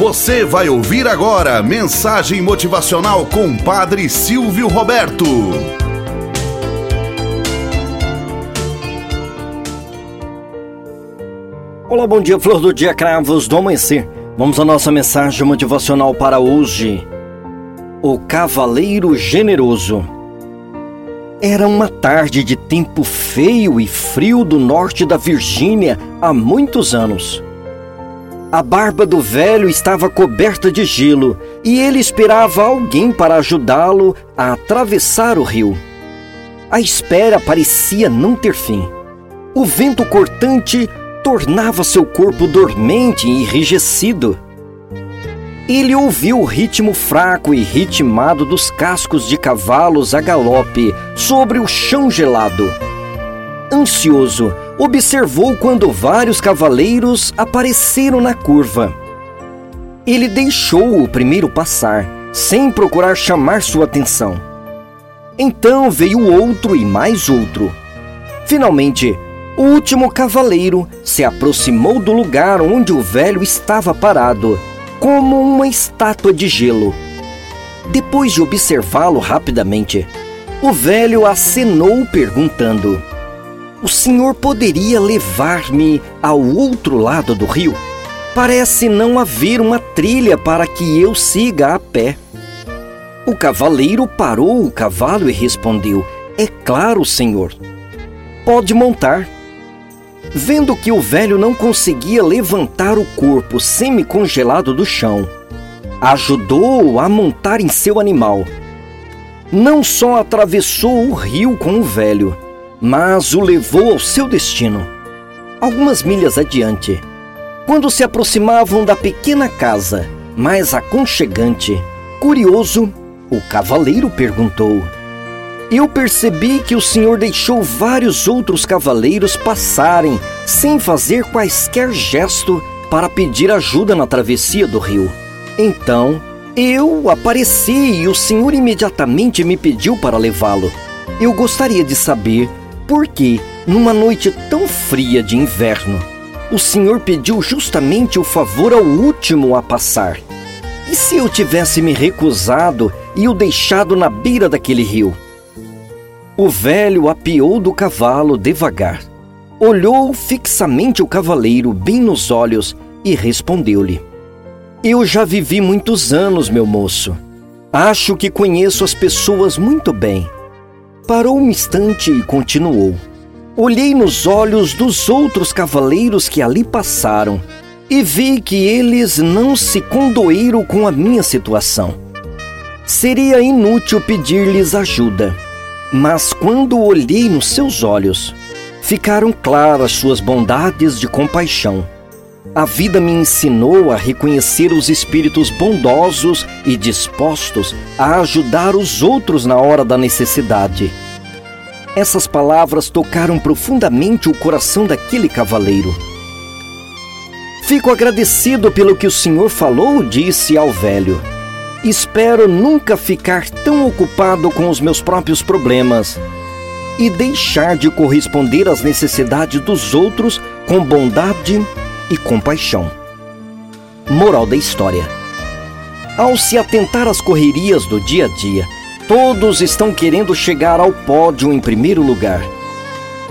Você vai ouvir agora mensagem motivacional com Padre Silvio Roberto. Olá, bom dia, flor do dia, cravos do amanhecer. Vamos à nossa mensagem motivacional para hoje. O Cavaleiro Generoso. Era uma tarde de tempo feio e frio do norte da Virgínia há muitos anos. A barba do velho estava coberta de gelo e ele esperava alguém para ajudá-lo a atravessar o rio. A espera parecia não ter fim. O vento cortante tornava seu corpo dormente e enrijecido. Ele ouviu o ritmo fraco e ritmado dos cascos de cavalos a galope sobre o chão gelado. Ansioso, observou quando vários cavaleiros apareceram na curva. Ele deixou o primeiro passar, sem procurar chamar sua atenção. Então veio outro e mais outro. Finalmente, o último cavaleiro se aproximou do lugar onde o velho estava parado, como uma estátua de gelo. Depois de observá-lo rapidamente, o velho acenou perguntando: o senhor poderia levar-me ao outro lado do rio? Parece não haver uma trilha para que eu siga a pé. O cavaleiro parou o cavalo e respondeu: É claro, senhor. Pode montar. Vendo que o velho não conseguia levantar o corpo semi-congelado do chão, ajudou-o a montar em seu animal. Não só atravessou o rio com o velho, mas o levou ao seu destino. Algumas milhas adiante, quando se aproximavam da pequena casa, mais aconchegante, curioso, o cavaleiro perguntou: Eu percebi que o senhor deixou vários outros cavaleiros passarem sem fazer quaisquer gesto para pedir ajuda na travessia do rio. Então, eu apareci e o senhor imediatamente me pediu para levá-lo. Eu gostaria de saber por que, numa noite tão fria de inverno, o Senhor pediu justamente o favor ao último a passar? E se eu tivesse me recusado e o deixado na beira daquele rio? O velho apiou do cavalo devagar, olhou fixamente o cavaleiro bem nos olhos e respondeu-lhe: Eu já vivi muitos anos, meu moço. Acho que conheço as pessoas muito bem. Parou um instante e continuou. Olhei nos olhos dos outros cavaleiros que ali passaram e vi que eles não se condoeram com a minha situação. Seria inútil pedir-lhes ajuda, mas quando olhei nos seus olhos, ficaram claras suas bondades de compaixão. A vida me ensinou a reconhecer os espíritos bondosos e dispostos a ajudar os outros na hora da necessidade. Essas palavras tocaram profundamente o coração daquele cavaleiro. Fico agradecido pelo que o senhor falou, disse ao velho. Espero nunca ficar tão ocupado com os meus próprios problemas e deixar de corresponder às necessidades dos outros com bondade e compaixão. Moral da história: Ao se atentar às correrias do dia a dia, todos estão querendo chegar ao pódio em primeiro lugar.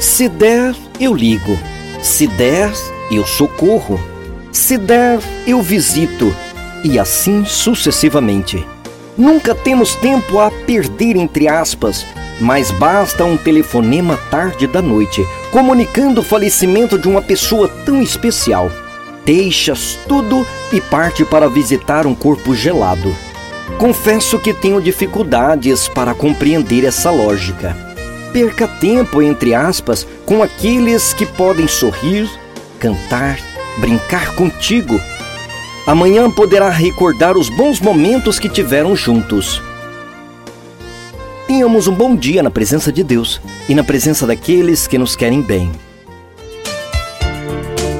Se der, eu ligo. Se der, eu socorro. Se der, eu visito. E assim sucessivamente. Nunca temos tempo a perder, entre aspas, mas basta um telefonema tarde da noite, comunicando o falecimento de uma pessoa tão especial. Deixas tudo e parte para visitar um corpo gelado. Confesso que tenho dificuldades para compreender essa lógica. Perca tempo, entre aspas, com aqueles que podem sorrir, cantar, brincar contigo. Amanhã poderá recordar os bons momentos que tiveram juntos. Tenhamos um bom dia na presença de Deus e na presença daqueles que nos querem bem.